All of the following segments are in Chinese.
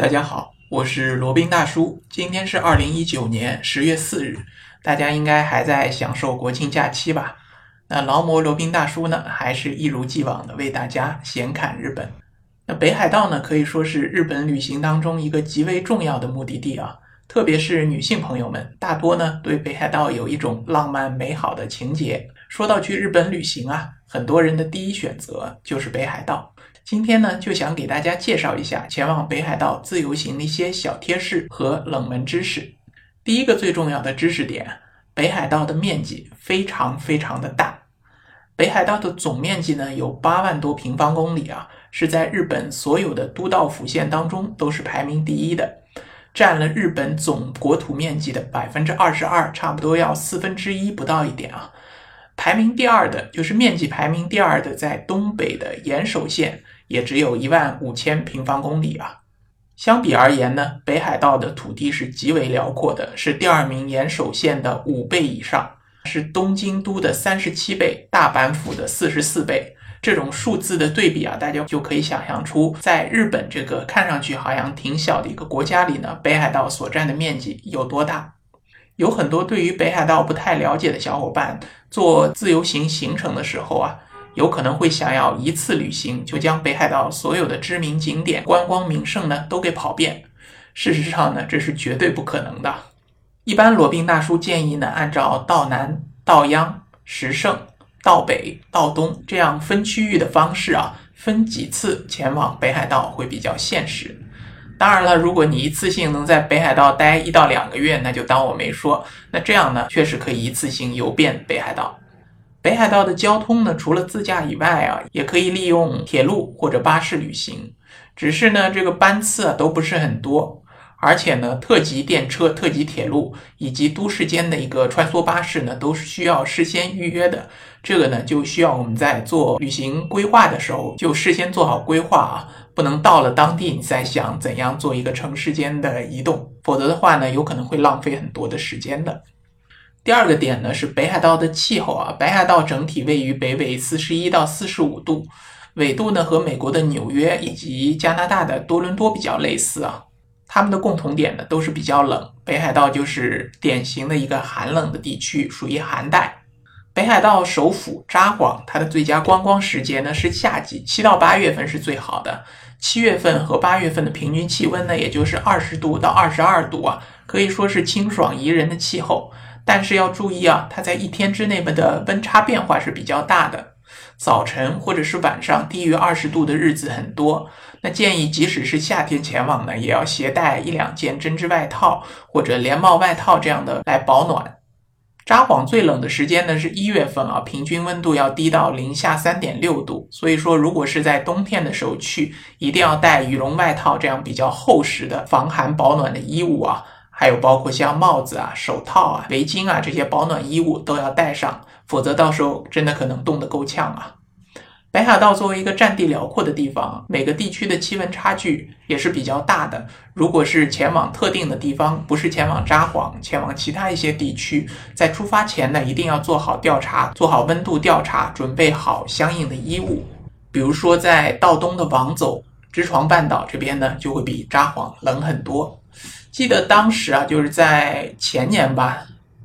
大家好，我是罗宾大叔。今天是二零一九年十月四日，大家应该还在享受国庆假期吧？那劳模罗宾大叔呢，还是一如既往的为大家闲侃日本。那北海道呢，可以说是日本旅行当中一个极为重要的目的地啊，特别是女性朋友们，大多呢对北海道有一种浪漫美好的情结。说到去日本旅行啊，很多人的第一选择就是北海道。今天呢，就想给大家介绍一下前往北海道自由行的一些小贴士和冷门知识。第一个最重要的知识点，北海道的面积非常非常的大。北海道的总面积呢有八万多平方公里啊，是在日本所有的都道府县当中都是排名第一的，占了日本总国土面积的百分之二十二，差不多要四分之一不到一点啊。排名第二的就是面积排名第二的，在东北的岩手县，也只有一万五千平方公里啊。相比而言呢，北海道的土地是极为辽阔的，是第二名岩手县的五倍以上，是东京都的三十七倍，大阪府的四十四倍。这种数字的对比啊，大家就可以想象出，在日本这个看上去好像挺小的一个国家里呢，北海道所占的面积有多大。有很多对于北海道不太了解的小伙伴，做自由行行程的时候啊，有可能会想要一次旅行就将北海道所有的知名景点、观光名胜呢都给跑遍。事实上呢，这是绝对不可能的。一般罗宾大叔建议呢，按照道南、道央、石胜、道北、道东这样分区域的方式啊，分几次前往北海道会比较现实。当然了，如果你一次性能在北海道待一到两个月，那就当我没说。那这样呢，确实可以一次性游遍北海道。北海道的交通呢，除了自驾以外啊，也可以利用铁路或者巴士旅行。只是呢，这个班次啊都不是很多，而且呢，特急电车、特急铁路以及都市间的一个穿梭巴士呢，都是需要事先预约的。这个呢，就需要我们在做旅行规划的时候，就事先做好规划啊。不能到了当地你再想怎样做一个城市间的移动，否则的话呢，有可能会浪费很多的时间的。第二个点呢是北海道的气候啊，北海道整体位于北纬四十一到四十五度，纬度呢和美国的纽约以及加拿大的多伦多比较类似啊，它们的共同点呢都是比较冷，北海道就是典型的一个寒冷的地区，属于寒带。北海道首府札幌，它的最佳观光时节呢是夏季，七到八月份是最好的。七月份和八月份的平均气温呢，也就是二十度到二十二度啊，可以说是清爽宜人的气候。但是要注意啊，它在一天之内的温差变化是比较大的，早晨或者是晚上低于二十度的日子很多。那建议即使是夏天前往呢，也要携带一两件针织外套或者连帽外套这样的来保暖。札幌最冷的时间呢是一月份啊，平均温度要低到零下三点六度。所以说，如果是在冬天的时候去，一定要带羽绒外套这样比较厚实的防寒保暖的衣物啊，还有包括像帽子啊、手套啊、围巾啊这些保暖衣物都要带上，否则到时候真的可能冻得够呛啊。北海道作为一个占地辽阔的地方，每个地区的气温差距也是比较大的。如果是前往特定的地方，不是前往札幌，前往其他一些地区，在出发前呢，一定要做好调查，做好温度调查，准备好相应的衣物。比如说，在道东的王走知床半岛这边呢，就会比札幌冷很多。记得当时啊，就是在前年吧。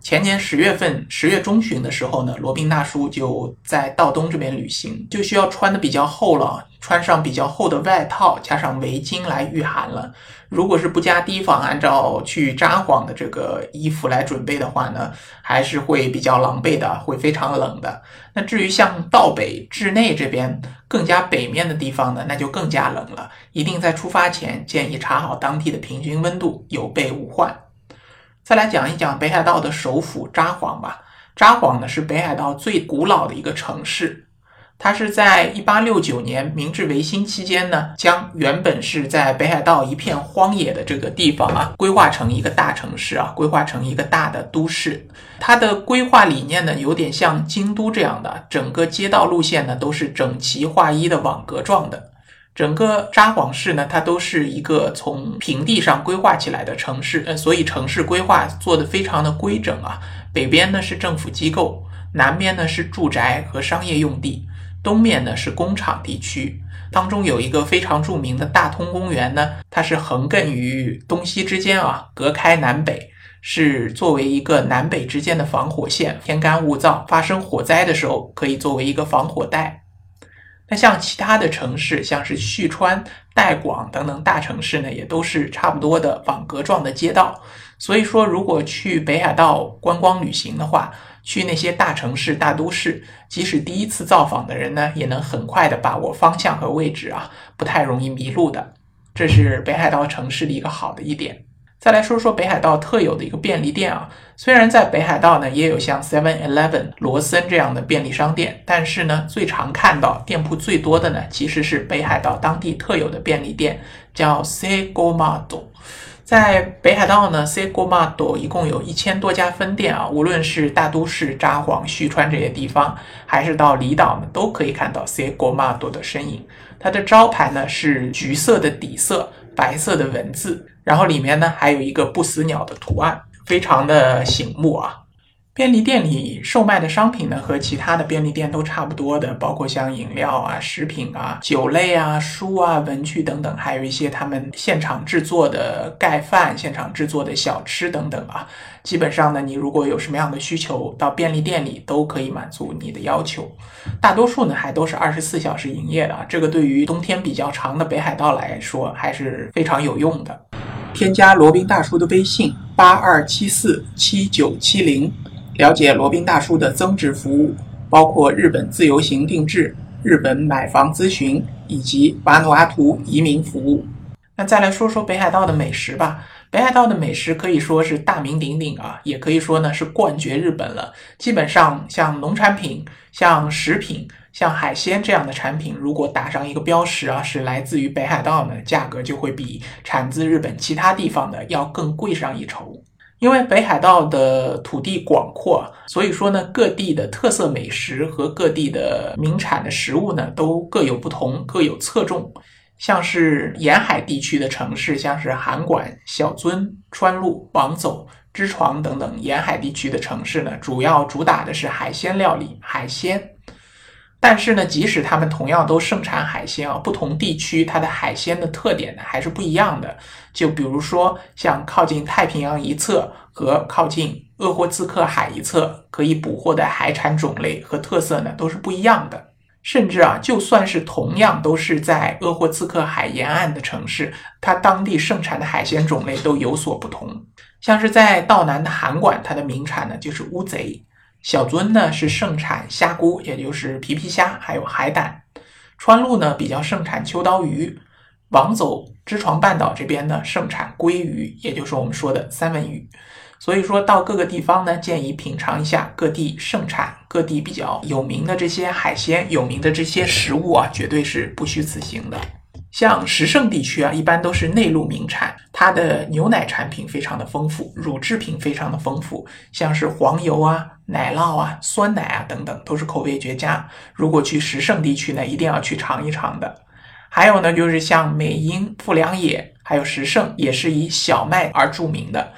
前年十月份，十月中旬的时候呢，罗宾大叔就在道东这边旅行，就需要穿的比较厚了，穿上比较厚的外套，加上围巾来御寒了。如果是不加提防，按照去札幌的这个衣服来准备的话呢，还是会比较狼狈的，会非常冷的。那至于像道北、志内这边更加北面的地方呢，那就更加冷了。一定在出发前建议查好当地的平均温度，有备无患。再来讲一讲北海道的首府札幌吧。札幌呢是北海道最古老的一个城市，它是在1869年明治维新期间呢，将原本是在北海道一片荒野的这个地方啊，规划成一个大城市啊，规划成一个大的都市。它的规划理念呢，有点像京都这样的，整个街道路线呢都是整齐划一的网格状的。整个札幌市呢，它都是一个从平地上规划起来的城市，呃，所以城市规划做得非常的规整啊。北边呢是政府机构，南边呢是住宅和商业用地，东面呢是工厂地区。当中有一个非常著名的大通公园呢，它是横亘于东西之间啊，隔开南北，是作为一个南北之间的防火线。天干物燥，发生火灾的时候，可以作为一个防火带。那像其他的城市，像是旭川、代广等等大城市呢，也都是差不多的网格状的街道。所以说，如果去北海道观光旅行的话，去那些大城市、大都市，即使第一次造访的人呢，也能很快的把握方向和位置啊，不太容易迷路的。这是北海道城市的一个好的一点。再来说说北海道特有的一个便利店啊，虽然在北海道呢也有像 Seven Eleven、罗森这样的便利商店，但是呢，最常看到店铺最多的呢，其实是北海道当地特有的便利店，叫 Segomado。在北海道呢，Segomado 一共有一千多家分店啊，无论是大都市札幌、旭川这些地方，还是到离岛呢，都可以看到 Segomado 的身影。它的招牌呢是橘色的底色，白色的文字，然后里面呢还有一个不死鸟的图案，非常的醒目啊。便利店里售卖的商品呢，和其他的便利店都差不多的，包括像饮料啊、食品啊、酒类啊、书啊、文具等等，还有一些他们现场制作的盖饭、现场制作的小吃等等啊。基本上呢，你如果有什么样的需求，到便利店里都可以满足你的要求。大多数呢，还都是二十四小时营业的。这个对于冬天比较长的北海道来说，还是非常有用的。添加罗宾大叔的微信：八二七四七九七零。了解罗宾大叔的增值服务，包括日本自由行定制、日本买房咨询以及瓦努阿图移民服务。那再来说说北海道的美食吧。北海道的美食可以说是大名鼎鼎啊，也可以说呢是冠绝日本了。基本上像农产品、像食品、像海鲜这样的产品，如果打上一个标识啊，是来自于北海道呢，价格就会比产自日本其他地方的要更贵上一筹。因为北海道的土地广阔，所以说呢，各地的特色美食和各地的名产的食物呢，都各有不同，各有侧重。像是沿海地区的城市，像是函馆、小樽、川路、王走、知床等等沿海地区的城市呢，主要主打的是海鲜料理，海鲜。但是呢，即使他们同样都盛产海鲜啊，不同地区它的海鲜的特点呢还是不一样的。就比如说，像靠近太平洋一侧和靠近鄂霍次克海一侧，可以捕获的海产种类和特色呢都是不一样的。甚至啊，就算是同样都是在鄂霍次克海沿岸的城市，它当地盛产的海鲜种类都有所不同。像是在道南的函馆，它的名产呢就是乌贼。小樽呢是盛产虾菇，也就是皮皮虾，还有海胆。川路呢比较盛产秋刀鱼。往走知床半岛这边呢盛产鲑鱼，也就是我们说的三文鱼。所以说到各个地方呢，建议品尝一下各地盛产、各地比较有名的这些海鲜、有名的这些食物啊，绝对是不虚此行的。像石胜地区啊，一般都是内陆名产，它的牛奶产品非常的丰富，乳制品非常的丰富，像是黄油啊、奶酪啊、酸奶啊等等，都是口味绝佳。如果去石胜地区呢，一定要去尝一尝的。还有呢，就是像美英、富良野，还有石胜，也是以小麦而著名的。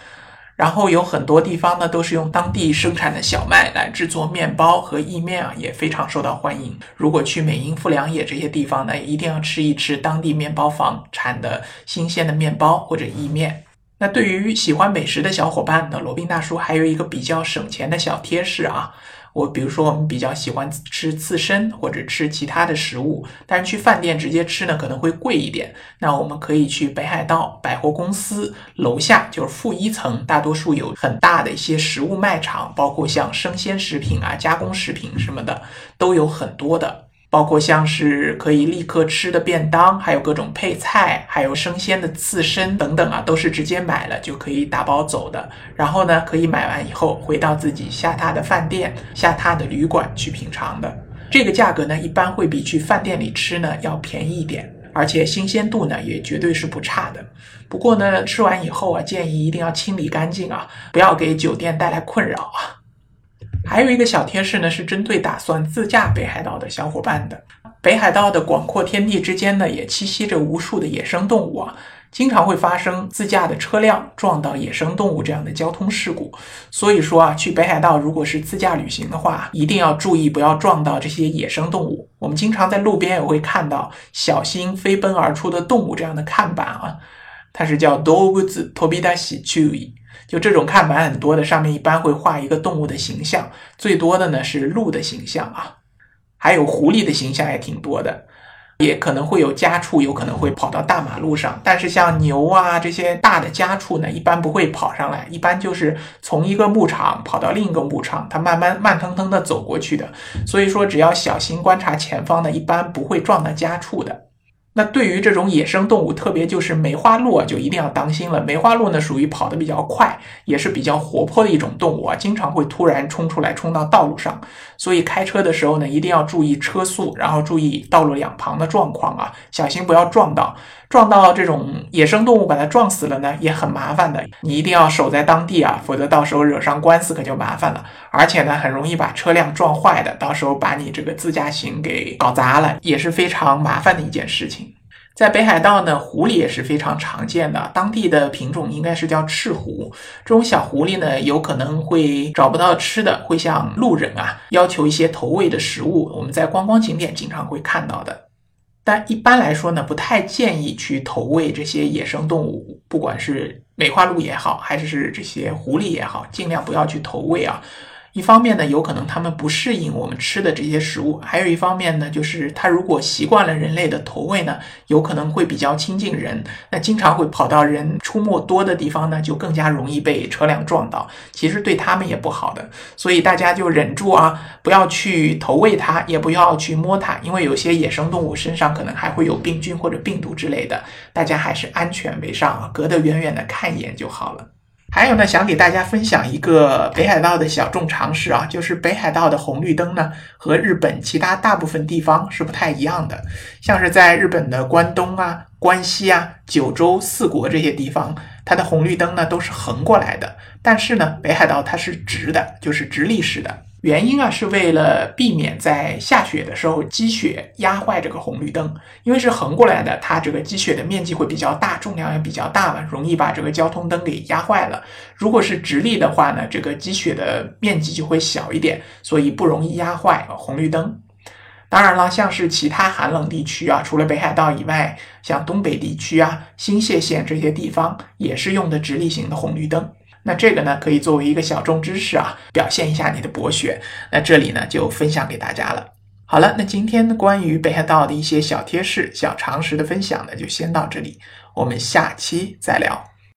然后有很多地方呢，都是用当地生产的小麦来制作面包和意面啊，也非常受到欢迎。如果去美瑛、富良野这些地方呢，一定要吃一吃当地面包房产的新鲜的面包或者意面。那对于喜欢美食的小伙伴呢，罗宾大叔还有一个比较省钱的小贴士啊。我比如说，我们比较喜欢吃刺身或者吃其他的食物，但是去饭店直接吃呢可能会贵一点。那我们可以去北海道百货公司楼下，就是负一层，大多数有很大的一些食物卖场，包括像生鲜食品啊、加工食品什么的，都有很多的。包括像是可以立刻吃的便当，还有各种配菜，还有生鲜的刺身等等啊，都是直接买了就可以打包走的。然后呢，可以买完以后回到自己下榻的饭店、下榻的旅馆去品尝的。这个价格呢，一般会比去饭店里吃呢要便宜一点，而且新鲜度呢也绝对是不差的。不过呢，吃完以后啊，建议一定要清理干净啊，不要给酒店带来困扰啊。还有一个小贴士呢，是针对打算自驾北海道的小伙伴的。北海道的广阔天地之间呢，也栖息着无数的野生动物啊。经常会发生自驾的车辆撞到野生动物这样的交通事故。所以说啊，去北海道如果是自驾旅行的话，一定要注意不要撞到这些野生动物。我们经常在路边也会看到“小心飞奔而出的动物”这样的看板啊，它是叫 “dogs t o b i d a s i chui”。就这种看板很多的，上面一般会画一个动物的形象，最多的呢是鹿的形象啊，还有狐狸的形象也挺多的，也可能会有家畜，有可能会跑到大马路上，但是像牛啊这些大的家畜呢，一般不会跑上来，一般就是从一个牧场跑到另一个牧场，它慢慢慢腾腾的走过去的，所以说只要小心观察前方呢，一般不会撞到家畜的。那对于这种野生动物，特别就是梅花鹿啊，就一定要当心了。梅花鹿呢，属于跑得比较快，也是比较活泼的一种动物啊，经常会突然冲出来，冲到道路上。所以开车的时候呢，一定要注意车速，然后注意道路两旁的状况啊，小心不要撞到。撞到这种野生动物，把它撞死了呢，也很麻烦的。你一定要守在当地啊，否则到时候惹上官司可就麻烦了。而且呢，很容易把车辆撞坏的，到时候把你这个自驾行给搞砸了，也是非常麻烦的一件事情。在北海道呢，狐狸也是非常常见的，当地的品种应该是叫赤狐。这种小狐狸呢，有可能会找不到吃的，会向路人啊要求一些投喂的食物。我们在观光景点经常会看到的。但一般来说呢，不太建议去投喂这些野生动物，不管是梅花鹿也好，还是这些狐狸也好，尽量不要去投喂啊。一方面呢，有可能它们不适应我们吃的这些食物；还有一方面呢，就是它如果习惯了人类的投喂呢，有可能会比较亲近人，那经常会跑到人出没多的地方呢，就更加容易被车辆撞到。其实对它们也不好的，所以大家就忍住啊，不要去投喂它，也不要去摸它，因为有些野生动物身上可能还会有病菌或者病毒之类的，大家还是安全为上，隔得远远的看一眼就好了。还有呢，想给大家分享一个北海道的小众常识啊，就是北海道的红绿灯呢和日本其他大部分地方是不太一样的。像是在日本的关东啊、关西啊、九州四国这些地方，它的红绿灯呢都是横过来的，但是呢，北海道它是直的，就是直立式的。原因啊，是为了避免在下雪的时候积雪压坏这个红绿灯，因为是横过来的，它这个积雪的面积会比较大，重量也比较大嘛，容易把这个交通灯给压坏了。如果是直立的话呢，这个积雪的面积就会小一点，所以不容易压坏红绿灯。当然了，像是其他寒冷地区啊，除了北海道以外，像东北地区啊、新泻县这些地方也是用的直立型的红绿灯。那这个呢，可以作为一个小众知识啊，表现一下你的博学。那这里呢，就分享给大家了。好了，那今天关于北海道的一些小贴士、小常识的分享呢，就先到这里，我们下期再聊。